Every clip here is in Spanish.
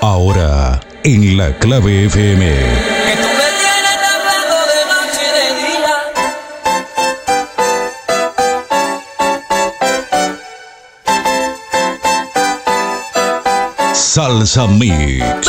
Ahora, en la clave FM. Salsa Mix.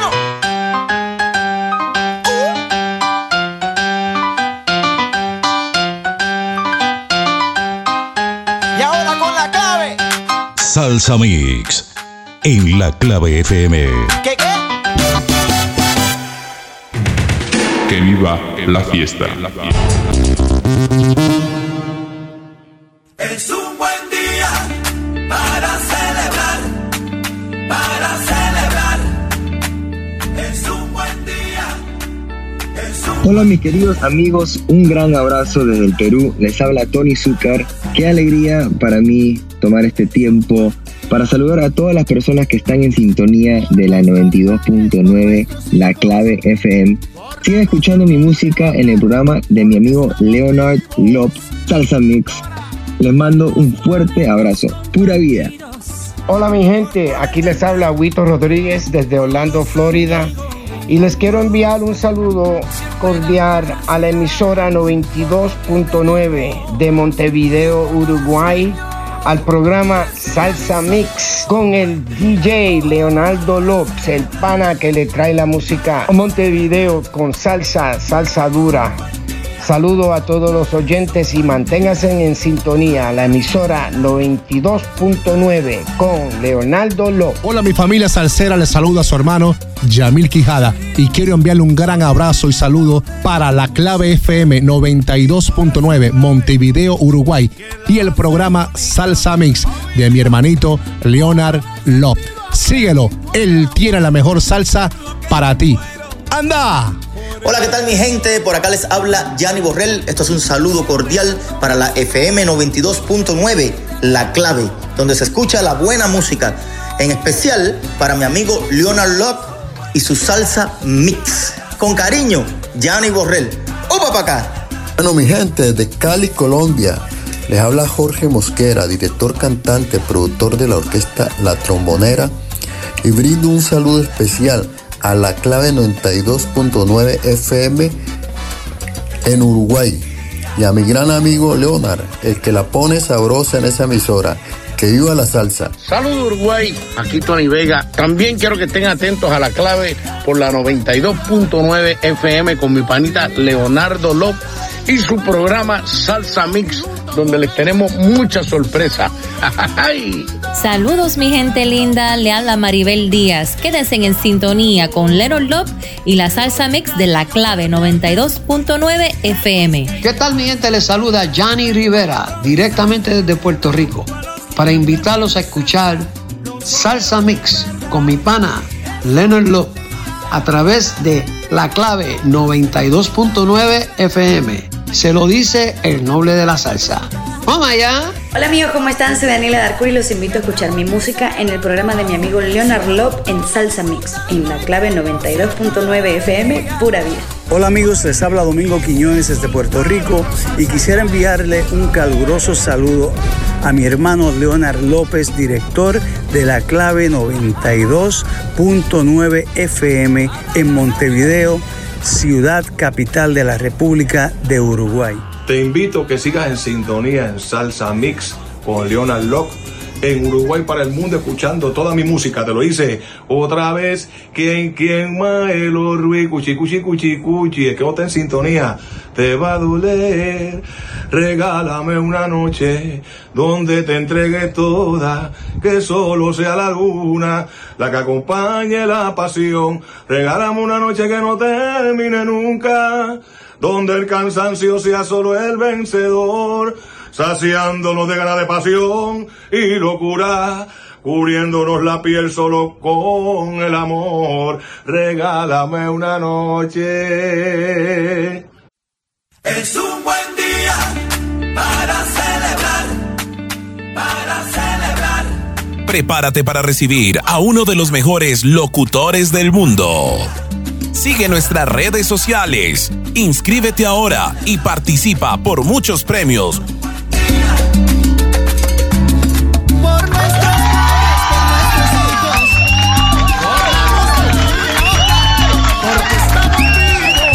Salsa Mix. En la clave FM. ¿Qué qué? Que viva la fiesta. Es Hola mis queridos amigos, un gran abrazo desde el Perú. Les habla Tony Zúcar. Qué alegría para mí tomar este tiempo para saludar a todas las personas que están en sintonía de la 92.9 La Clave FM. Sigan escuchando mi música en el programa de mi amigo Leonard Lop, Salsa Mix. Les mando un fuerte abrazo. Pura vida. Hola mi gente, aquí les habla Huito Rodríguez desde Orlando, Florida. Y les quiero enviar un saludo cordial a la emisora 92.9 de Montevideo, Uruguay, al programa Salsa Mix con el DJ Leonardo López, el pana que le trae la música a Montevideo con salsa, salsa dura. Saludo a todos los oyentes y manténganse en sintonía la emisora 92.9 con Leonardo López. Hola mi familia salsera, les saluda a su hermano Yamil Quijada y quiero enviarle un gran abrazo y saludo para la clave FM 92.9 Montevideo, Uruguay y el programa Salsa Mix de mi hermanito Leonard Lop. Síguelo, él tiene la mejor salsa para ti. ¡Anda! Hola, ¿qué tal mi gente? Por acá les habla Gianni Borrell. Esto es un saludo cordial para la FM 92.9, La Clave, donde se escucha la buena música. En especial para mi amigo Leonard Love y su salsa mix. Con cariño, Gianni Borrell. ¡Opa para acá! Bueno, mi gente, de Cali, Colombia, les habla Jorge Mosquera, director, cantante, productor de la orquesta La Trombonera, y brindo un saludo especial a la clave 92.9 FM en Uruguay y a mi gran amigo Leonard, el que la pone sabrosa en esa emisora. Que viva la salsa. Saludos Uruguay, aquí Tony Vega. También quiero que estén atentos a la clave por la 92.9 FM con mi panita Leonardo López y su programa Salsa Mix, donde les tenemos mucha sorpresa. ¡Ay! Saludos mi gente linda, le habla Maribel Díaz. Quédense en sintonía con Leonard Love y la salsa mix de la clave 92.9 FM. ¿Qué tal mi gente? Les saluda Johnny Rivera, directamente desde Puerto Rico, para invitarlos a escuchar Salsa Mix con mi pana Leonard Love a través de la clave 92.9 FM. Se lo dice el noble de la salsa. ¡Vamos allá! Hola amigos, ¿cómo están? Soy Daniela Darcourt y los invito a escuchar mi música en el programa de mi amigo Leonard Lop en Salsa Mix, en la clave 92.9 FM, pura vida. Hola amigos, les habla Domingo Quiñones desde Puerto Rico y quisiera enviarle un caluroso saludo a mi hermano Leonard López, director de la clave 92.9 FM en Montevideo, ciudad capital de la República de Uruguay. Te invito que sigas en sintonía en Salsa Mix con Leonard Locke en Uruguay para el mundo escuchando toda mi música. Te lo hice otra vez. Quien, quien, Maelo Ruiz, cuchi, cuchi, cuchi, cuchi. Es que vos en sintonía. Te va a doler. Regálame una noche donde te entregue toda. Que solo sea la luna la que acompañe la pasión. Regálame una noche que no termine nunca. Donde el cansancio sea solo el vencedor saciándonos de ganas de pasión y locura, cubriéndonos la piel solo con el amor. Regálame una noche. Es un buen día para celebrar, para celebrar. Prepárate para recibir a uno de los mejores locutores del mundo. Sigue nuestras redes sociales, inscríbete ahora y participa por muchos premios Por nuestros padres, por nuestros hijos. Porque estamos vivos.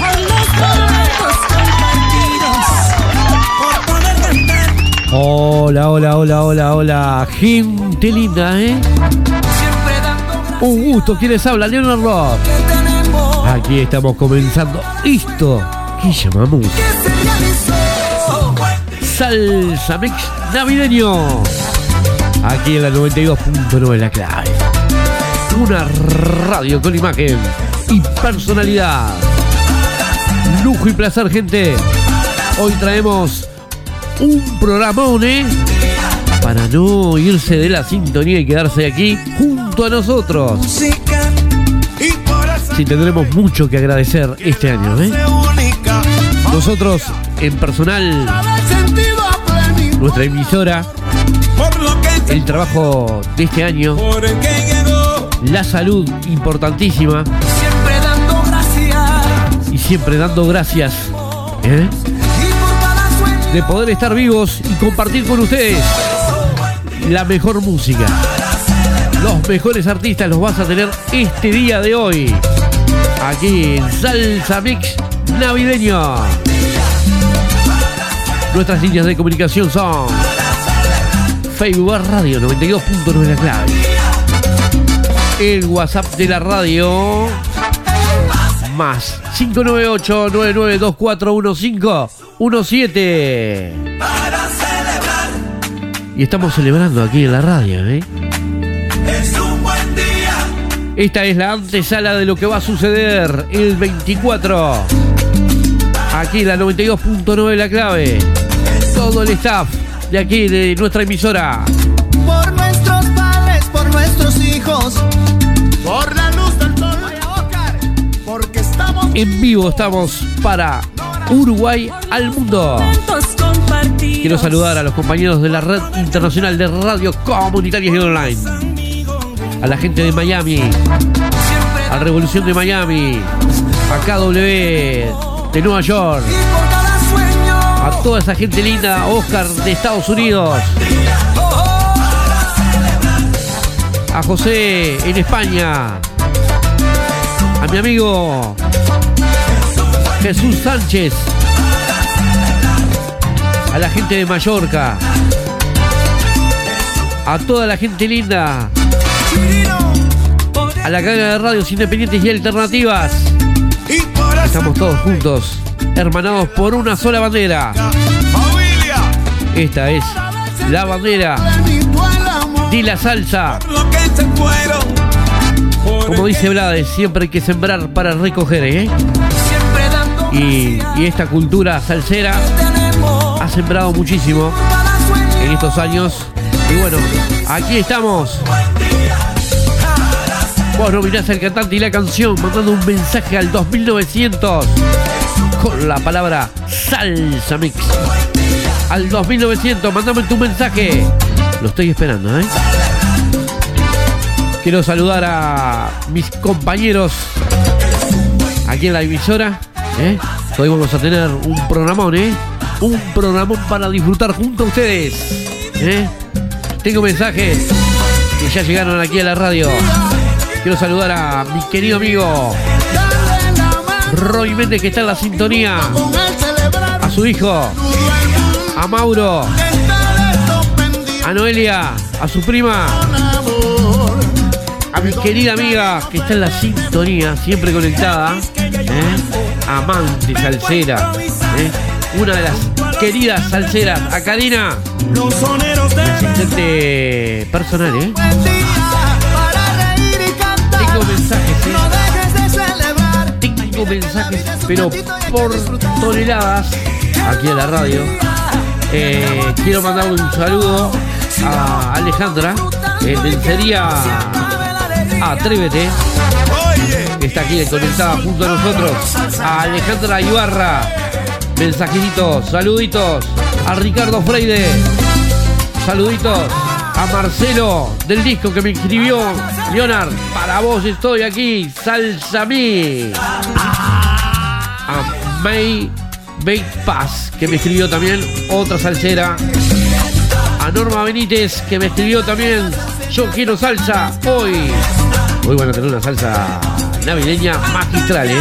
Por los momentos compartidos. Por poder cantar. Hola, hola, hola, hola, hola. Gente linda, ¿eh? Un gusto, ¿quién les habla? Leonard Rock. Aquí estamos comenzando esto que llamamos Salsa Mix Navideño. Aquí en la 92.9 La Clave. Una radio con imagen y personalidad. Lujo y placer, gente. Hoy traemos un programón, ¿eh? Para no irse de la sintonía y quedarse aquí junto a nosotros. Sí, tendremos mucho que agradecer este año, ¿eh? Nosotros, en personal, nuestra emisora, el trabajo de este año, la salud importantísima Siempre dando gracias. y siempre dando gracias ¿eh? de poder estar vivos y compartir con ustedes la mejor música. Los mejores artistas los vas a tener este día de hoy. Aquí en Salsa Mix Navideño. Nuestras líneas de comunicación son Facebook Radio 92.9 La Clave. El WhatsApp de la radio más 598-99241517. Para celebrar. Y estamos celebrando aquí en la radio, ¿eh? Es un buen día. Esta es la antesala de lo que va a suceder el 24. Aquí en la 92.9 La Clave. Todo el staff de aquí, de nuestra emisora. Por nuestros padres, por nuestros hijos. Por la luz del sol. Porque estamos En vivo estamos para Uruguay al mundo. Quiero saludar a los compañeros de la Red Internacional de Radio Comunitarias y Online. A la gente de Miami. A Revolución de Miami. A KW de Nueva York. A toda esa gente linda. Oscar de Estados Unidos. A José en España. A mi amigo Jesús Sánchez. A la gente de Mallorca. A toda la gente linda. A la cadena de radios independientes y alternativas. Estamos todos juntos, hermanados por una sola bandera. Esta es la bandera de la salsa. Como dice Blades, siempre hay que sembrar para recoger, ¿eh? Y, esta cultura salsera ha sembrado muchísimo en estos años. Y bueno, aquí estamos. Vos nominás al cantante y la canción mandando un mensaje al 2900 con la palabra salsa mix. Al 2900, mandame tu mensaje. Lo estoy esperando, ¿eh? Quiero saludar a mis compañeros aquí en la emisora. ¿Eh? Hoy vamos a tener un programón, ¿eh? Un programón para disfrutar junto a ustedes. ¿eh? Tengo mensajes que ya llegaron aquí a la radio. Quiero saludar a mi querido amigo Roy Méndez que está en la sintonía. A su hijo, a Mauro, a Noelia, a su prima, a mi querida amiga que está en la sintonía, siempre conectada, ¿eh? Amante salsera, ¿eh? una de las queridas salseras, a Karina, asistente personal, ¿eh? Tengo mensajes, ¿eh? Tengo mensajes, pero por toneladas aquí en la radio. Eh, quiero mandar un saludo a Alejandra, eh, lencería Atrévete, está aquí conectada junto a nosotros. A Alejandra Ibarra, mensajitos, saluditos. A Ricardo Freide, saluditos. A Marcelo del disco que me escribió Leonard, para vos estoy aquí, Salsa mí. A May Bait Paz, que me escribió también otra salsera. A Norma Benítez, que me escribió también Yo quiero salsa hoy. Hoy van a tener una salsa navideña magistral, ¿eh?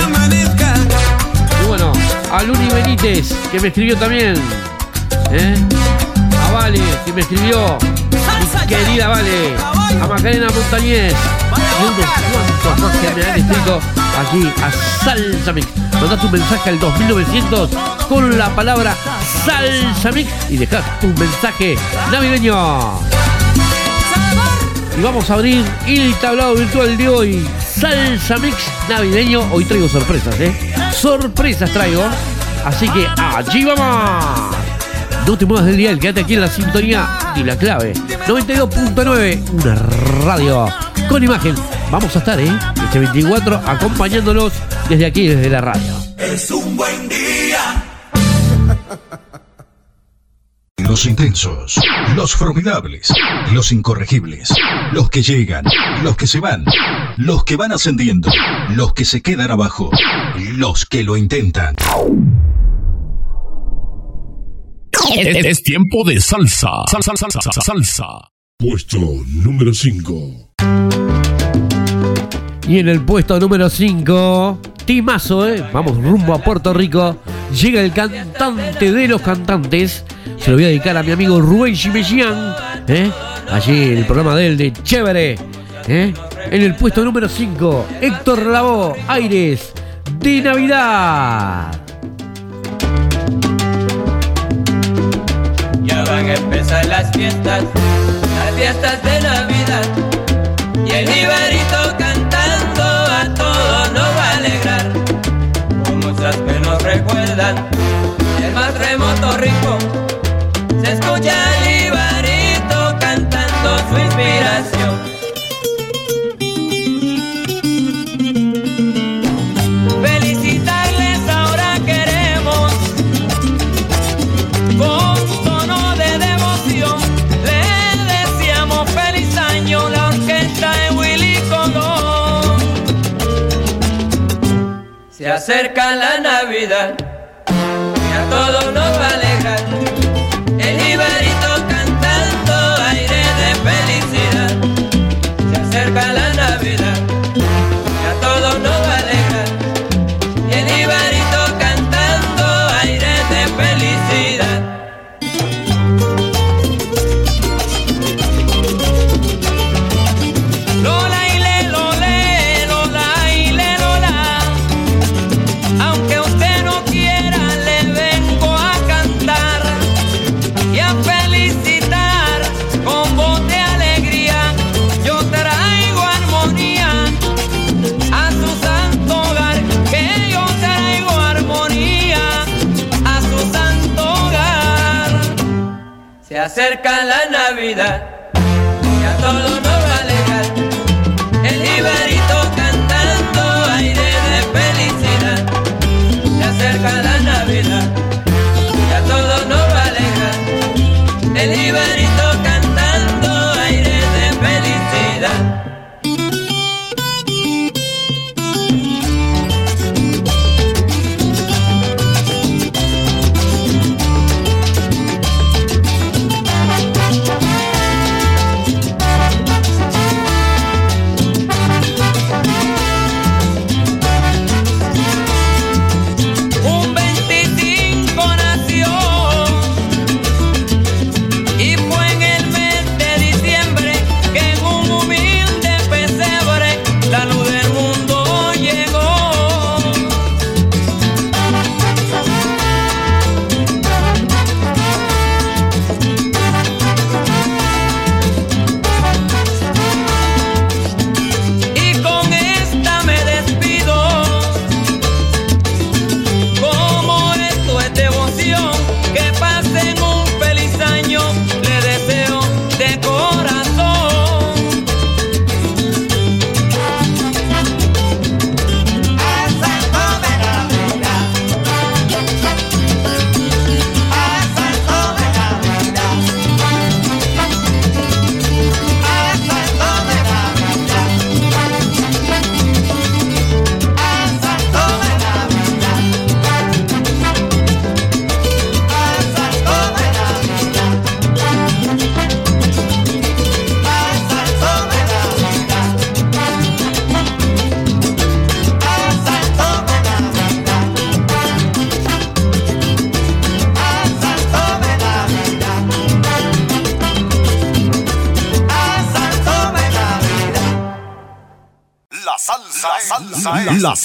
Y bueno, a Luni Benítez, que me escribió también. ¿eh? A Vale, que me escribió. Mi querida Vale. A Macarena Montañez. Y unos cuantos más que me han escrito aquí a Salsa Mix. Mandá tu mensaje al 2900 con la palabra Salsa Mix y dejá tu mensaje navideño. Y vamos a abrir el tablado virtual de hoy. Salsa Mix navideño. Hoy traigo sorpresas, ¿eh? Sorpresas traigo. Así que allí vamos. No te muevas del dial, quédate aquí en la sintonía y la clave. 92.9, una radio con imagen. Vamos a estar, ¿eh? Este 24 acompañándolos desde aquí, desde la radio. Es un buen día. Los intensos, los formidables, los incorregibles, los que llegan, los que se van, los que van ascendiendo, los que se quedan abajo, los que lo intentan. Es, es tiempo de salsa. Salsa, salsa, salsa, salsa. Puesto número 5. Y en el puesto número 5, Timazo, ¿eh? Vamos rumbo a Puerto Rico. Llega el cantante de los cantantes. Se lo voy a dedicar a mi amigo Rubén Chimejian, ¿eh? Allí el programa de él de Chévere. ¿eh? En el puesto número 5, Héctor Lavoe, Aires de Navidad. Ya van a empezar las fiestas, las fiestas de Navidad. Y el Iberito acerca la Navidad. Y a todos Navidad y a todos nos va a. El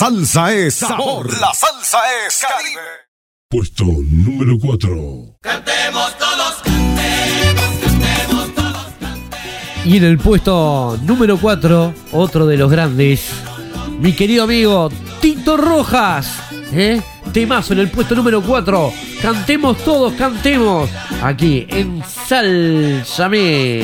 salsa es sabor. La salsa es Caribe. Puesto número 4. Cantemos todos, cantemos, cantemos todos, cantemos. Y en el puesto número 4, otro de los grandes, mi querido amigo Tito Rojas. ¿eh? Temazo en el puesto número 4. Cantemos todos, cantemos. Aquí en Salsame.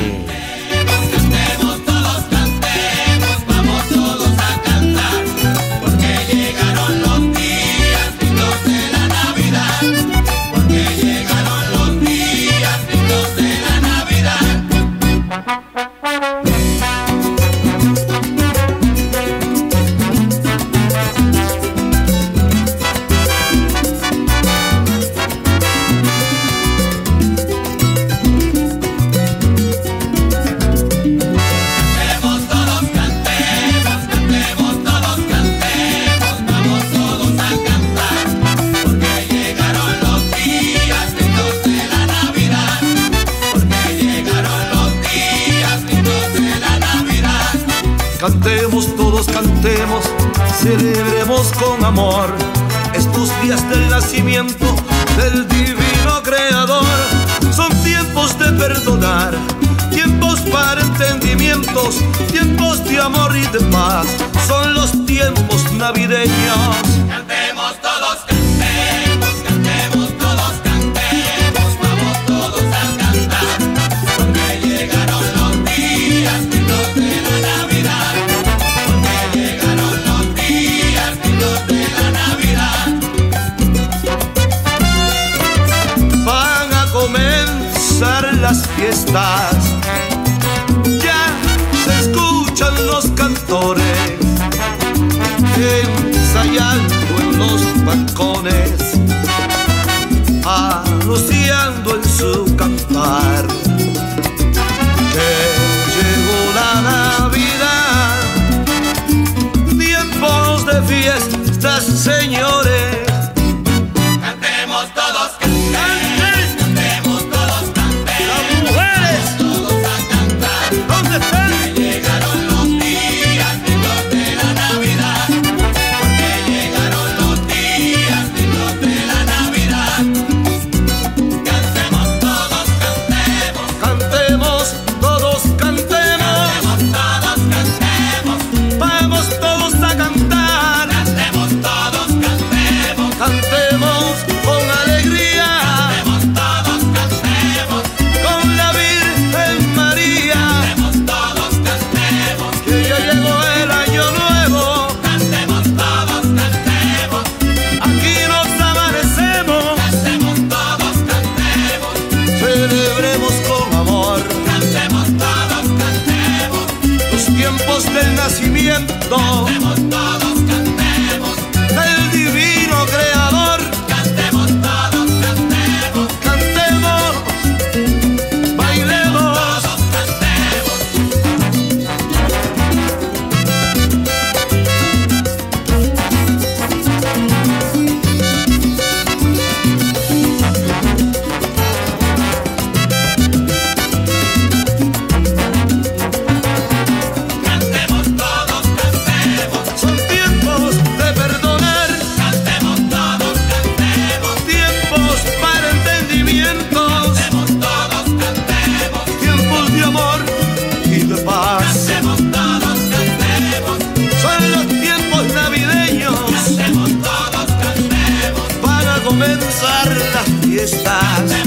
amor, estos días del nacimiento del divino creador. Son tiempos de perdonar, tiempos para entendimientos, tiempos de amor y de paz, son los tiempos navideños. fiestas. Ya se escuchan los cantores ensayando en los balcones. estás.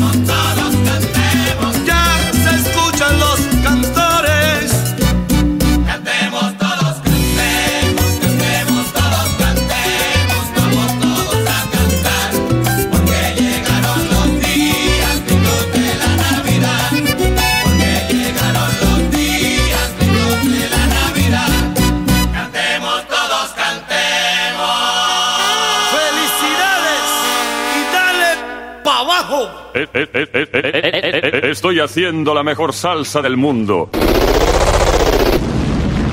Estoy haciendo la mejor salsa del mundo.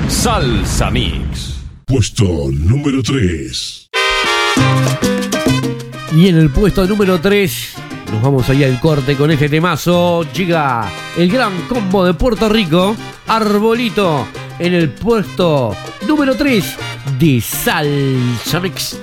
Salsa Mix. Puesto número 3. Y en el puesto número 3 nos vamos allá al corte con este temazo. Llega el gran combo de Puerto Rico, Arbolito, en el puesto número 3 de Salsa Mix.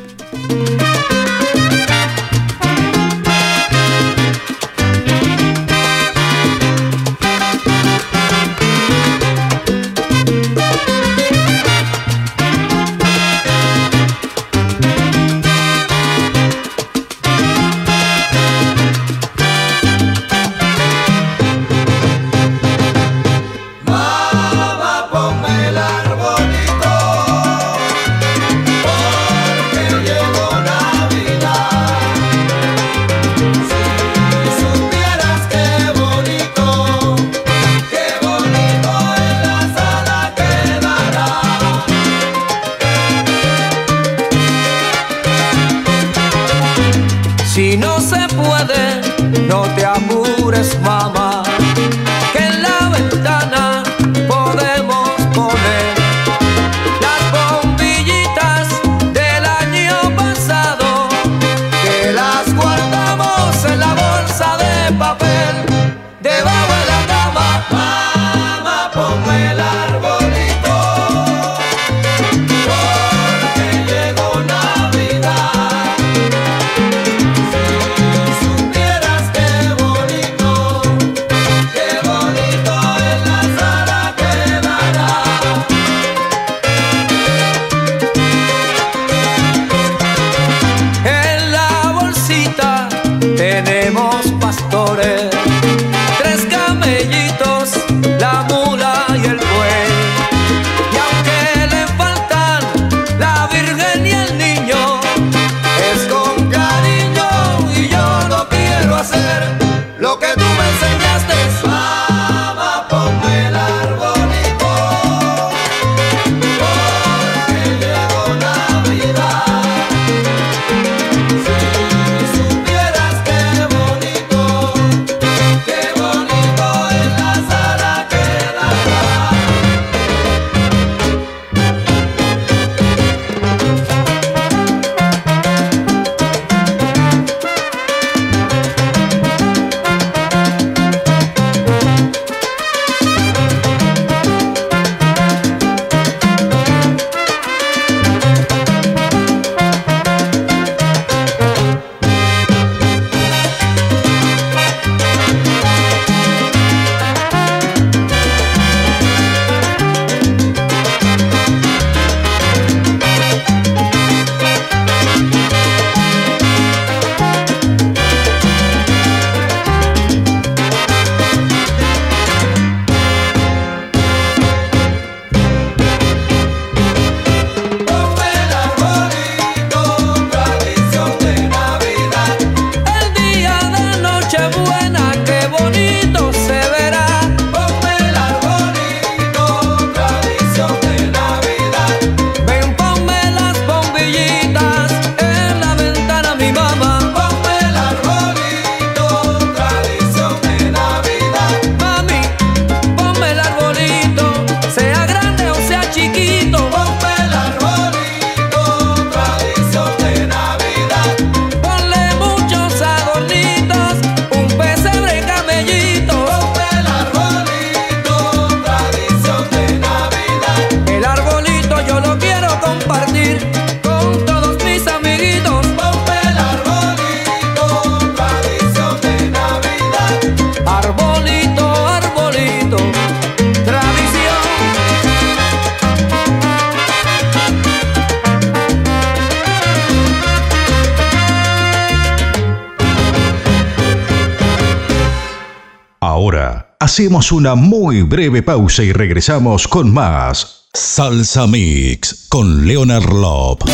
Hacemos una muy breve pausa y regresamos con más Salsa Mix con Leonard Lop.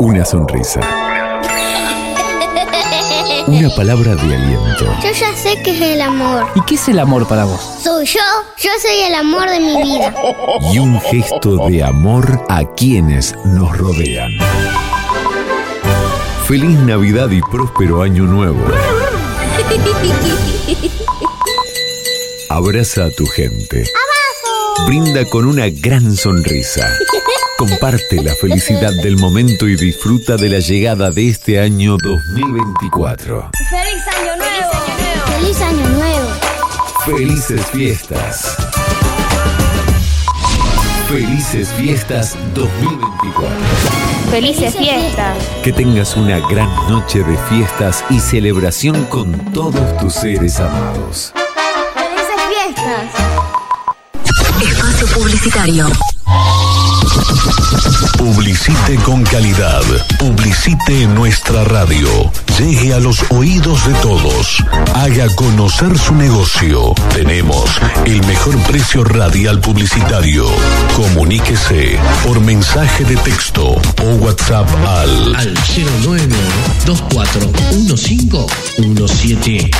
Una sonrisa. Una palabra de aliento. Yo ya sé que es el amor. ¿Y qué es el amor para vos? Soy yo, yo soy el amor de mi vida. Y un gesto de amor a quienes nos rodean. Feliz Navidad y próspero año nuevo. Abraza a tu gente. ¡Abajo! Brinda con una gran sonrisa. Comparte la felicidad del momento y disfruta de la llegada de este año 2024. ¡Feliz Año ¡Feliz Año Nuevo! ¡Feliz año nuevo! ¡Felices fiestas! Felices fiestas 2024. Felices fiestas. Que tengas una gran noche de fiestas y celebración con todos tus seres amados. Felices fiestas. Espacio Publicitario. Publicite con calidad. Publicite en nuestra radio. Llegue a los oídos de todos. Haga conocer su negocio. Tenemos el mejor precio radial publicitario. Comuníquese por mensaje de texto o WhatsApp al al 09241517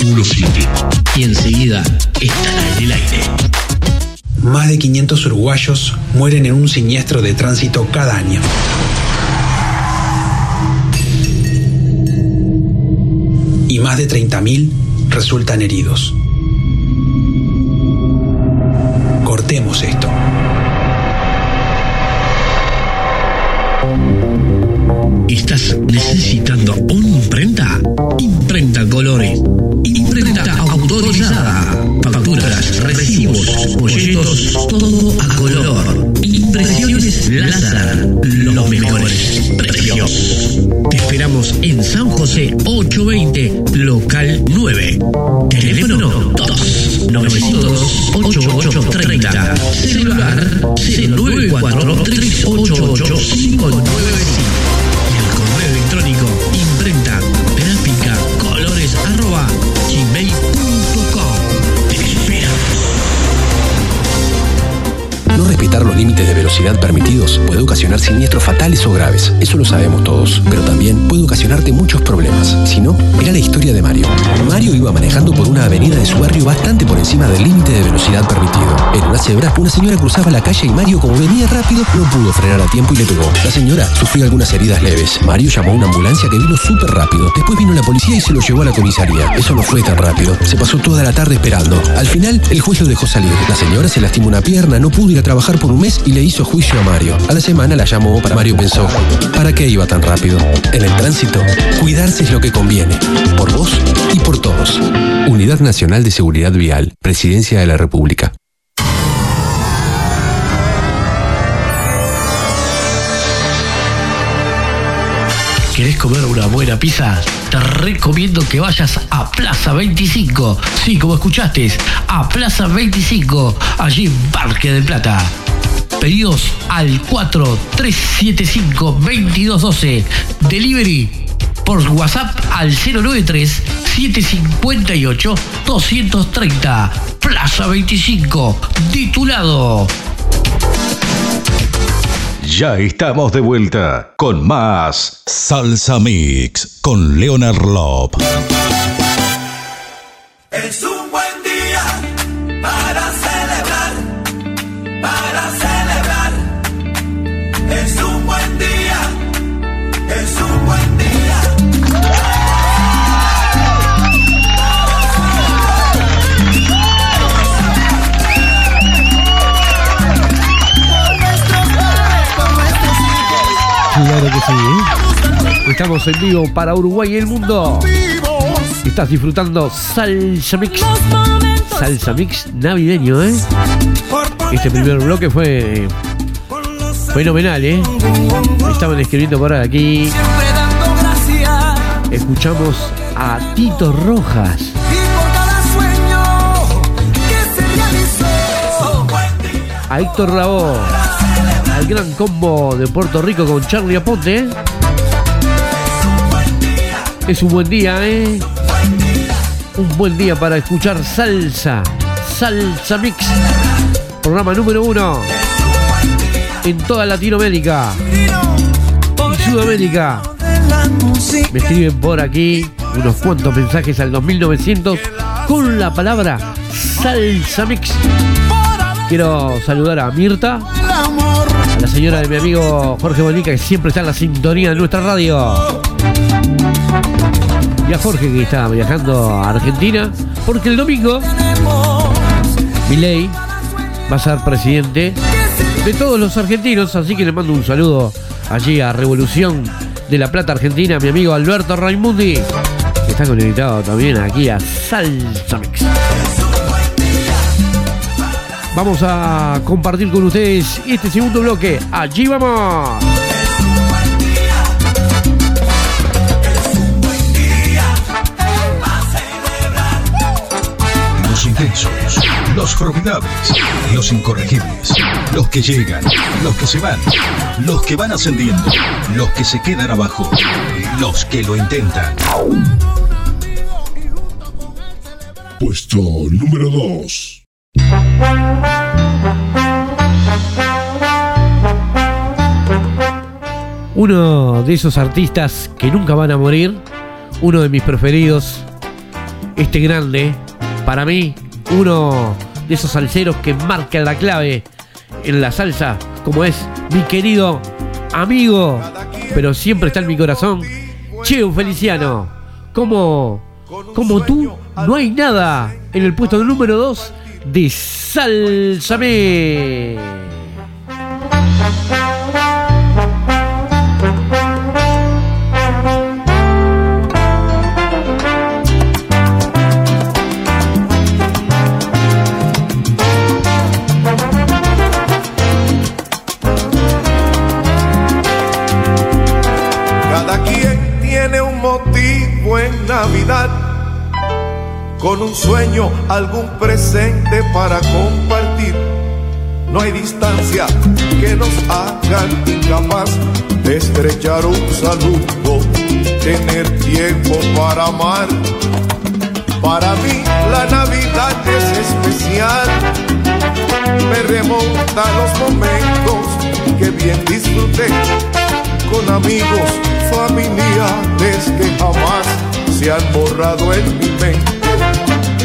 099241517 y enseguida estará en el aire. Más de 500 uruguayos mueren en un siniestro de tránsito cada año. Y más de 30.000 resultan heridos. Cortemos esto. ¿Estás necesitando una imprenta? Imprenta Colores. Imprenta autorizada. Facturas, recibos, folletos, todo a color. Impresiones láser. Los mejores precios. Te esperamos en San José 820, local 9. Teléfono 2 900 8830. Celular 094 388 595 los límites de velocidad permitidos puede ocasionar siniestros fatales o graves. Eso lo sabemos todos. Pero también puede ocasionarte muchos problemas. Si no, mira la historia de Mario. Mario iba manejando por una avenida de su barrio bastante por encima del límite de velocidad permitido. En una cebra, una señora cruzaba la calle y Mario, como venía rápido, no pudo frenar a tiempo y le pegó. La señora sufrió algunas heridas leves. Mario llamó a una ambulancia que vino súper rápido. Después vino la policía y se lo llevó a la comisaría. Eso no fue tan rápido. Se pasó toda la tarde esperando. Al final, el juez lo dejó salir. La señora se lastimó una pierna, no pudo ir a trabajar por un mes y le hizo juicio a Mario. A la semana la llamó para Mario pensó, ¿para qué iba tan rápido? En el tránsito, cuidarse es lo que conviene. Por vos y por todos. Unidad Nacional de Seguridad Vial, Presidencia de la República. ¿Querés comer una buena pizza? Te recomiendo que vayas a Plaza 25. Sí, como escuchaste, a Plaza 25, allí en Parque del Plata. Pedidos al 4375-2212. Delivery por WhatsApp al 093-758-230. Plaza 25, titulado. Ya estamos de vuelta con más Salsa Mix con Leonard Lop. Estamos en vivo para Uruguay y el mundo. Estás disfrutando Salsa Mix. Salsa Mix navideño, ¿eh? Este primer bloque fue fenomenal, ¿eh? Estaban escribiendo por aquí. Escuchamos a Tito Rojas. A Héctor Lavoe. Al gran combo de Puerto Rico con Charlie Aponte. Es un buen día, ¿eh? Un buen día para escuchar salsa. Salsa Mix. Programa número uno. En toda Latinoamérica. Y Sudamérica. Me escriben por aquí unos cuantos mensajes al 2900 con la palabra Salsa Mix. Quiero saludar a Mirta, señora de mi amigo Jorge Bonica, que siempre está en la sintonía de nuestra radio. Y a Jorge, que está viajando a Argentina, porque el domingo Milei va a ser presidente de todos los argentinos, así que le mando un saludo allí a Revolución de la Plata Argentina, mi amigo Alberto Raimundi, que está conectado también aquí a Salsa Mix. Vamos a compartir con ustedes este segundo bloque. Allí vamos. Los intensos, los formidables, los incorregibles, los que llegan, los que se van, los que van ascendiendo, los que se quedan abajo, los que lo intentan. Puesto número 2. Uno de esos artistas que nunca van a morir, uno de mis preferidos, este grande, para mí, uno de esos salseros que marcan la clave en la salsa, como es mi querido amigo, pero siempre está en mi corazón, Cheo Feliciano. Como, como tú, no hay nada en el puesto número 2 de con un sueño, algún presente para compartir. No hay distancia que nos haga incapaz de estrechar un saludo, tener tiempo para amar. Para mí la Navidad es especial, me remonta a los momentos que bien disfruté con amigos, familiares que jamás se han borrado en mi mente.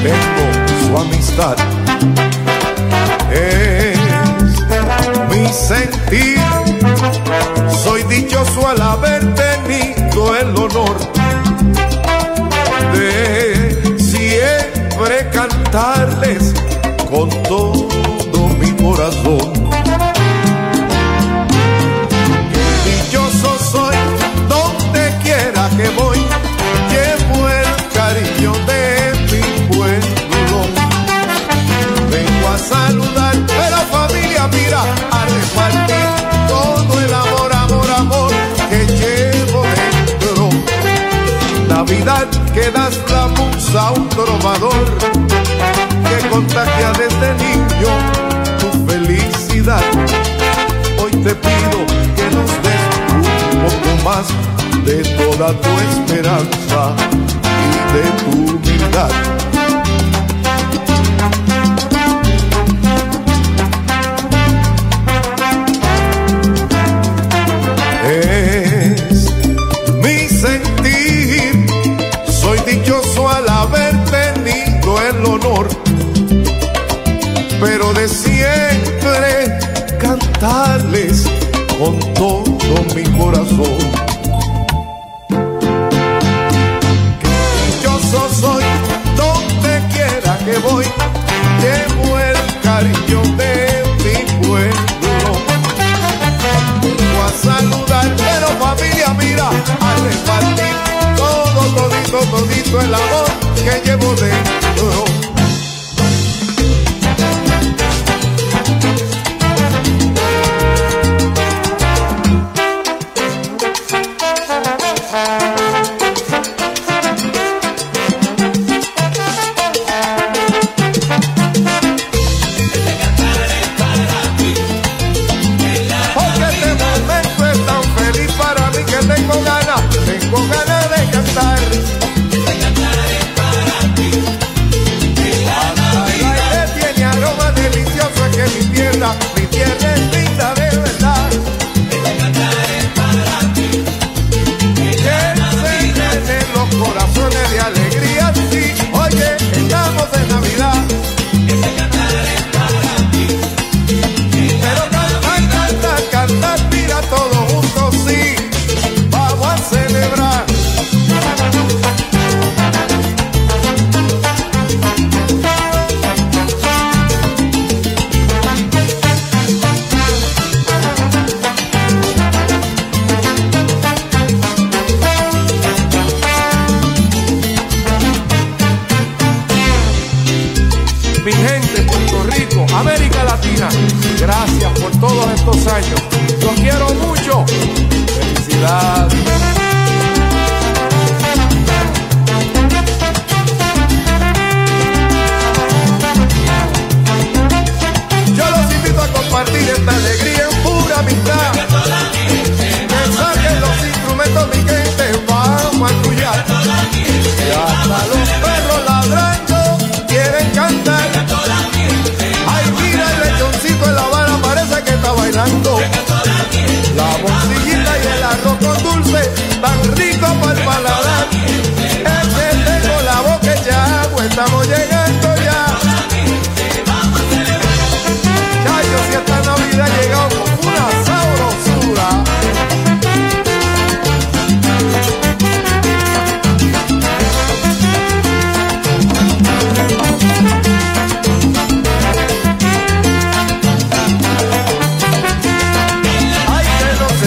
Tengo su amistad. Es mi sentir. Soy dichoso al haber tenido el honor de siempre cantarles con todo mira, a repartir todo el amor, amor, amor que llevo dentro. Navidad que das la musa a un trovador que contagia desde niño tu felicidad. Hoy te pido que nos des un poco más de toda tu esperanza y de tu humildad.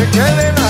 se queden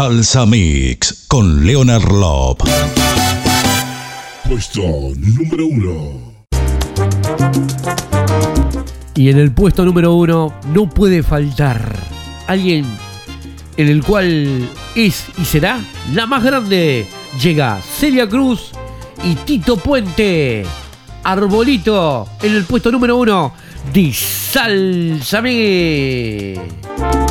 Salsa Mix con Leonard Lop. Puesto número uno. Y en el puesto número uno no puede faltar alguien en el cual es y será la más grande. Llega Celia Cruz y Tito Puente. Arbolito en el puesto número uno de Salsa Mix.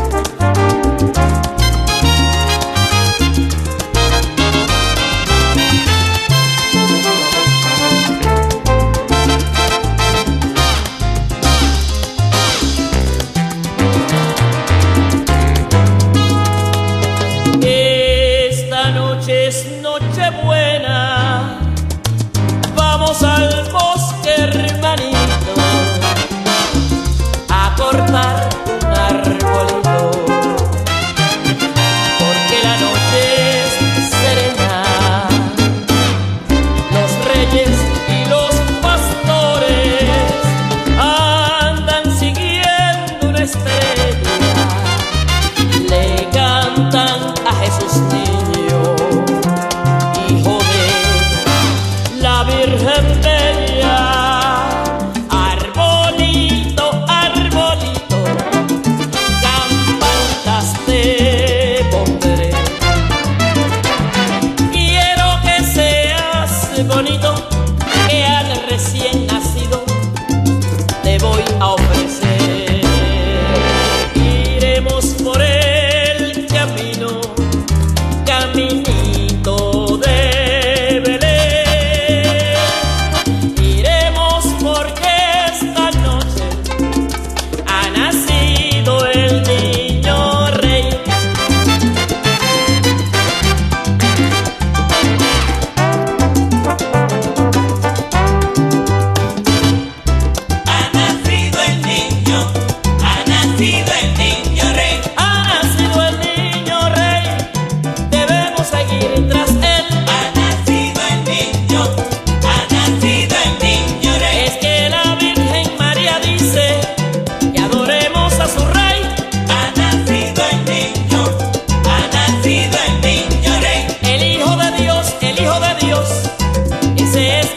Ese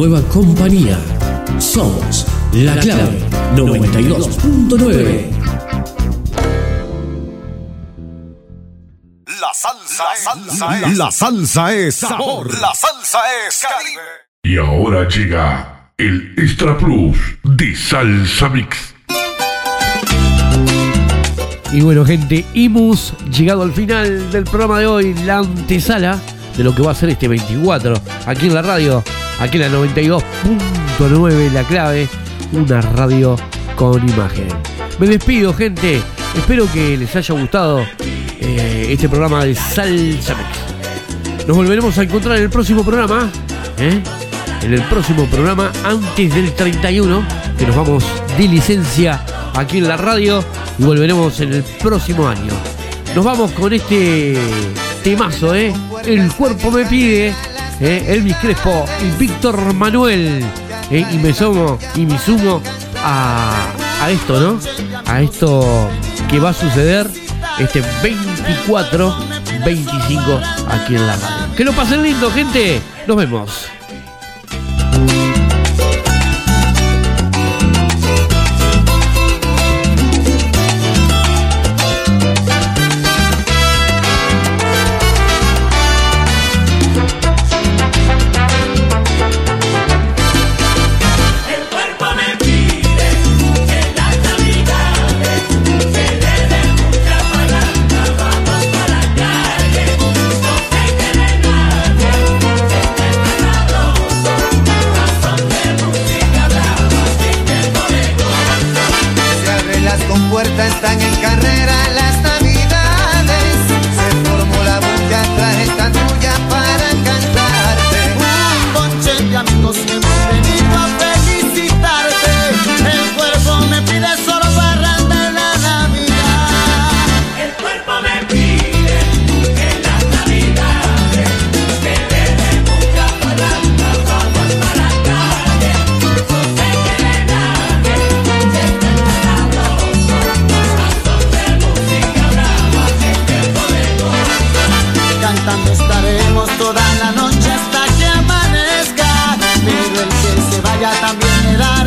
nueva compañía. Somos la clave 92.9. La salsa, salsa es. La salsa es sabor. La salsa es Caribe. Y ahora llega el Extra Plus de Salsa Mix. Y bueno, gente, hemos llegado al final del programa de hoy, la antesala de lo que va a ser este 24, aquí en la radio, aquí en la 92.9, la clave, una radio con imagen. Me despido, gente. Espero que les haya gustado eh, este programa de Salsa Mix. Nos volveremos a encontrar en el próximo programa, ¿eh? en el próximo programa antes del 31, que nos vamos de licencia aquí en la radio y volveremos en el próximo año. Nos vamos con este temazo, ¿eh? El cuerpo me pide, ¿eh? Elvis Crespo y Víctor Manuel. ¿eh? Y me sumo, a, a esto, ¿no? A esto que va a suceder este 24, 25 aquí en la radio. Que lo pasen lindo, gente. Nos vemos.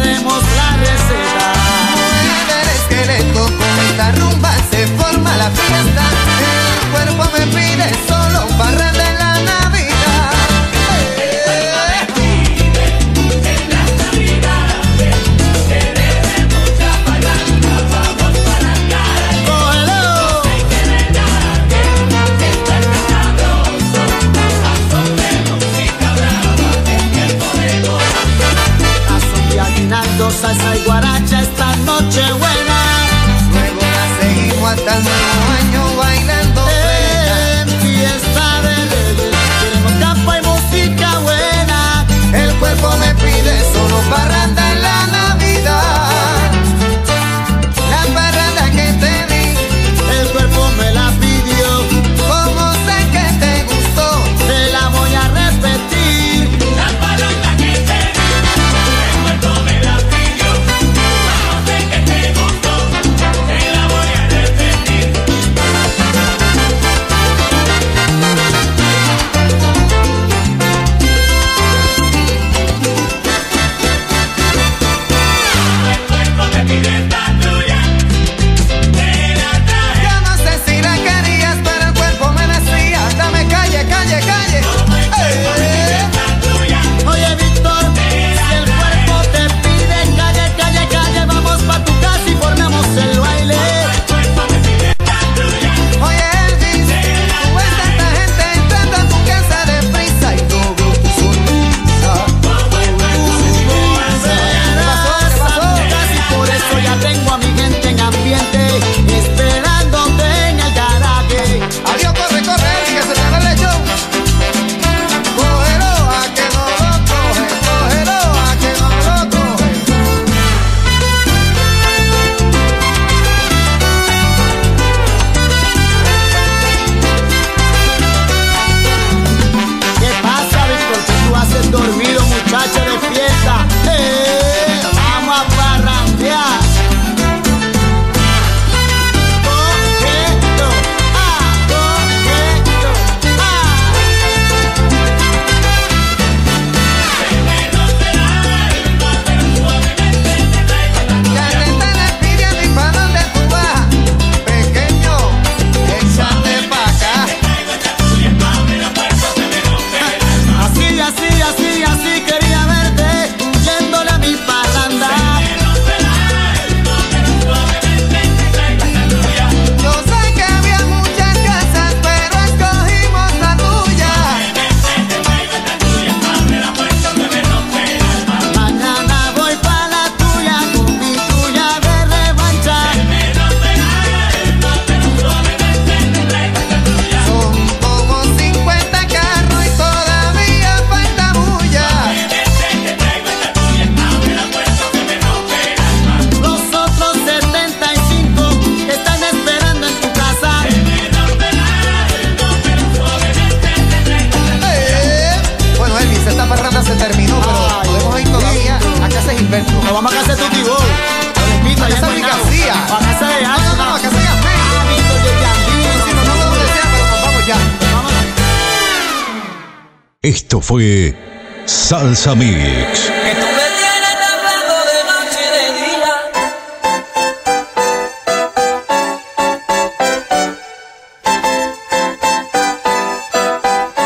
Le daremos la receta. Del esqueleto con esta rumba se forma la fiesta. El cuerpo me pide fue Salsa Mix. Que tú me tienes hablando de noche y de día.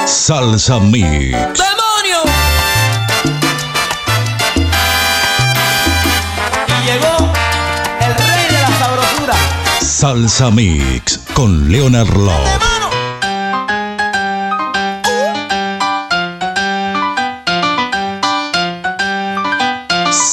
Salsa Mix. ¡Demonio! Y llegó el rey de la sabrosura. Salsa Mix con Leonard Love.